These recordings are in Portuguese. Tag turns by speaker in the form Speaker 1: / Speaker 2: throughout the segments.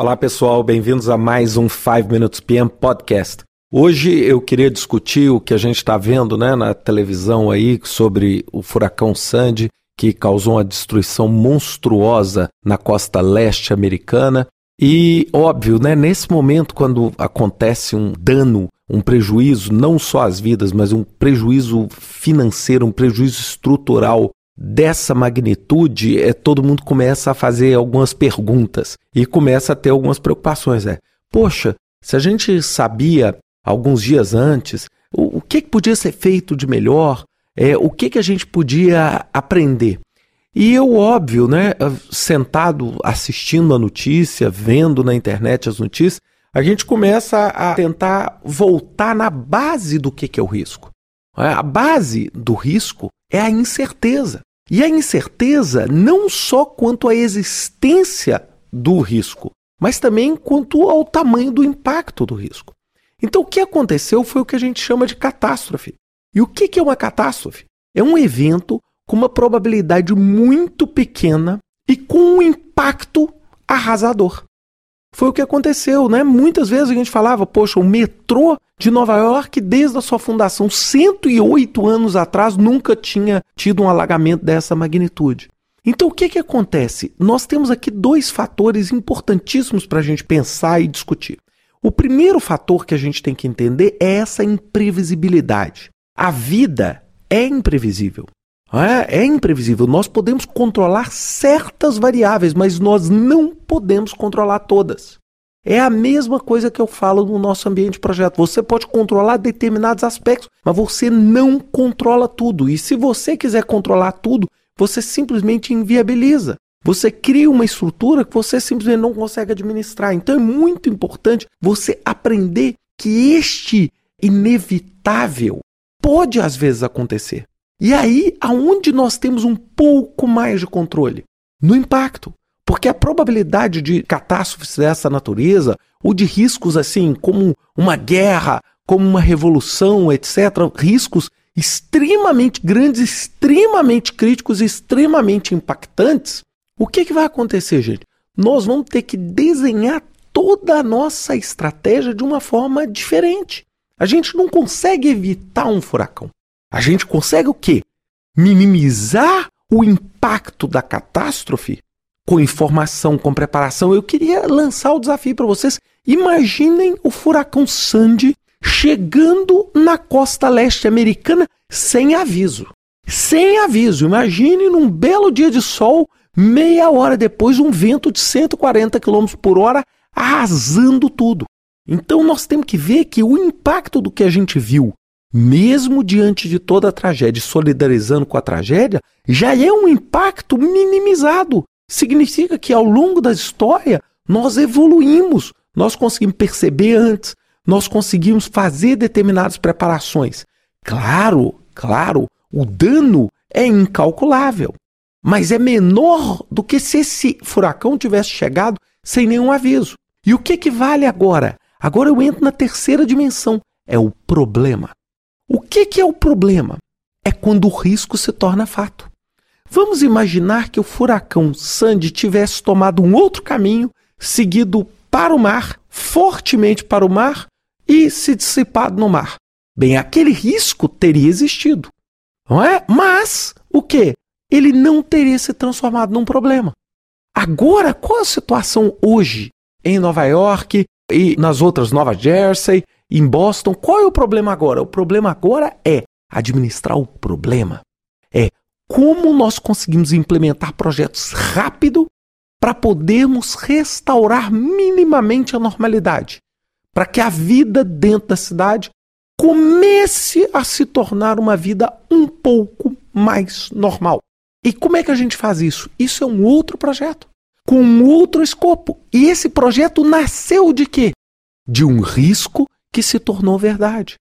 Speaker 1: Olá pessoal, bem-vindos a mais um 5 Minutes PM Podcast. Hoje eu queria discutir o que a gente está vendo né, na televisão aí sobre o furacão Sandy, que causou uma destruição monstruosa na costa leste americana. E, óbvio, né, nesse momento, quando acontece um dano, um prejuízo, não só às vidas, mas um prejuízo financeiro, um prejuízo estrutural dessa magnitude, é, todo mundo começa a fazer algumas perguntas e começa a ter algumas preocupações. É, poxa, se a gente sabia alguns dias antes o, o que, que podia ser feito de melhor, é, o que, que a gente podia aprender. E eu, óbvio, né, sentado assistindo a notícia, vendo na internet as notícias, a gente começa a tentar voltar na base do que, que é o risco. É, a base do risco é a incerteza. E a incerteza não só quanto à existência do risco, mas também quanto ao tamanho do impacto do risco. Então, o que aconteceu foi o que a gente chama de catástrofe. E o que é uma catástrofe? É um evento com uma probabilidade muito pequena e com um impacto arrasador. Foi o que aconteceu, né? Muitas vezes a gente falava, poxa, o metrô de Nova York, desde a sua fundação, 108 anos atrás, nunca tinha tido um alagamento dessa magnitude. Então, o que, que acontece? Nós temos aqui dois fatores importantíssimos para a gente pensar e discutir. O primeiro fator que a gente tem que entender é essa imprevisibilidade. A vida é imprevisível. É, é imprevisível. Nós podemos controlar certas variáveis, mas nós não podemos controlar todas. É a mesma coisa que eu falo no nosso ambiente de projeto. Você pode controlar determinados aspectos, mas você não controla tudo. E se você quiser controlar tudo, você simplesmente inviabiliza. Você cria uma estrutura que você simplesmente não consegue administrar. Então é muito importante você aprender que este inevitável pode às vezes acontecer. E aí, aonde nós temos um pouco mais de controle? No impacto. Porque a probabilidade de catástrofes dessa natureza, ou de riscos assim, como uma guerra, como uma revolução, etc., riscos extremamente grandes, extremamente críticos, extremamente impactantes, o que, que vai acontecer, gente? Nós vamos ter que desenhar toda a nossa estratégia de uma forma diferente. A gente não consegue evitar um furacão. A gente consegue o quê? Minimizar o impacto da catástrofe com informação, com preparação. Eu queria lançar o desafio para vocês. Imaginem o furacão Sandy chegando na costa leste americana sem aviso. Sem aviso. Imagine num belo dia de sol, meia hora depois, um vento de 140 km por hora arrasando tudo. Então nós temos que ver que o impacto do que a gente viu mesmo diante de toda a tragédia, solidarizando com a tragédia, já é um impacto minimizado. Significa que ao longo da história nós evoluímos, nós conseguimos perceber antes, nós conseguimos fazer determinadas preparações. Claro, claro, o dano é incalculável, mas é menor do que se esse furacão tivesse chegado sem nenhum aviso. E o que, que vale agora? Agora eu entro na terceira dimensão, é o problema. O que, que é o problema? É quando o risco se torna fato. Vamos imaginar que o furacão Sandy tivesse tomado um outro caminho, seguido para o mar, fortemente para o mar e se dissipado no mar. Bem, aquele risco teria existido, não é? Mas o que? Ele não teria se transformado num problema. Agora, qual a situação hoje em Nova York e nas outras Nova Jersey em Boston, qual é o problema agora? O problema agora é administrar o problema. É como nós conseguimos implementar projetos rápido para podermos restaurar minimamente a normalidade, para que a vida dentro da cidade comece a se tornar uma vida um pouco mais normal. E como é que a gente faz isso? Isso é um outro projeto, com um outro escopo. E esse projeto nasceu de quê? De um risco que se tornou verdade.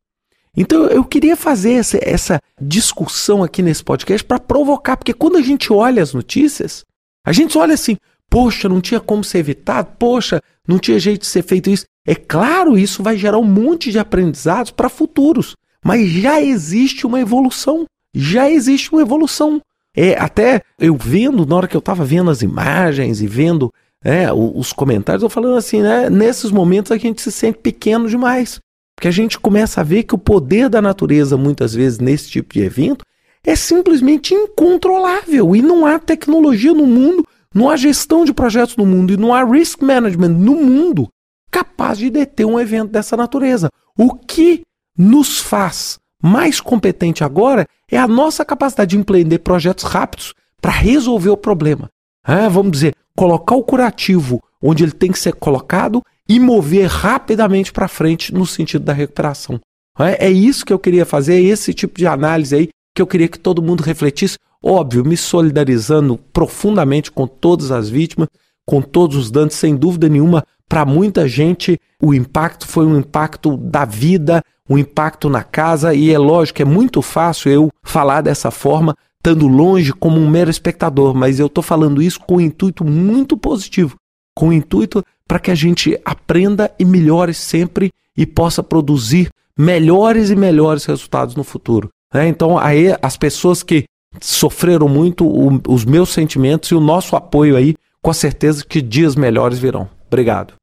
Speaker 1: Então eu queria fazer essa, essa discussão aqui nesse podcast para provocar, porque quando a gente olha as notícias, a gente olha assim, poxa, não tinha como ser evitado, poxa, não tinha jeito de ser feito isso. É claro, isso vai gerar um monte de aprendizados para futuros, mas já existe uma evolução, já existe uma evolução. É, até eu vendo, na hora que eu estava vendo as imagens e vendo é, os comentários, eu falando assim, né? Nesses momentos a gente se sente pequeno demais. Porque a gente começa a ver que o poder da natureza, muitas vezes, nesse tipo de evento, é simplesmente incontrolável. E não há tecnologia no mundo, não há gestão de projetos no mundo e não há risk management no mundo capaz de deter um evento dessa natureza. O que nos faz mais competente agora é a nossa capacidade de empreender projetos rápidos para resolver o problema. É, vamos dizer, colocar o curativo onde ele tem que ser colocado e mover rapidamente para frente no sentido da recuperação. É, é isso que eu queria fazer, é esse tipo de análise aí que eu queria que todo mundo refletisse. Óbvio, me solidarizando profundamente com todas as vítimas, com todos os danos, sem dúvida nenhuma. Para muita gente, o impacto foi um impacto da vida, um impacto na casa, e é lógico, é muito fácil eu falar dessa forma, estando longe como um mero espectador, mas eu estou falando isso com um intuito muito positivo, com o um intuito para que a gente aprenda e melhore sempre e possa produzir melhores e melhores resultados no futuro. É, então, aí as pessoas que sofreram muito, o, os meus sentimentos e o nosso apoio aí, com a certeza que dias melhores virão. Obrigado.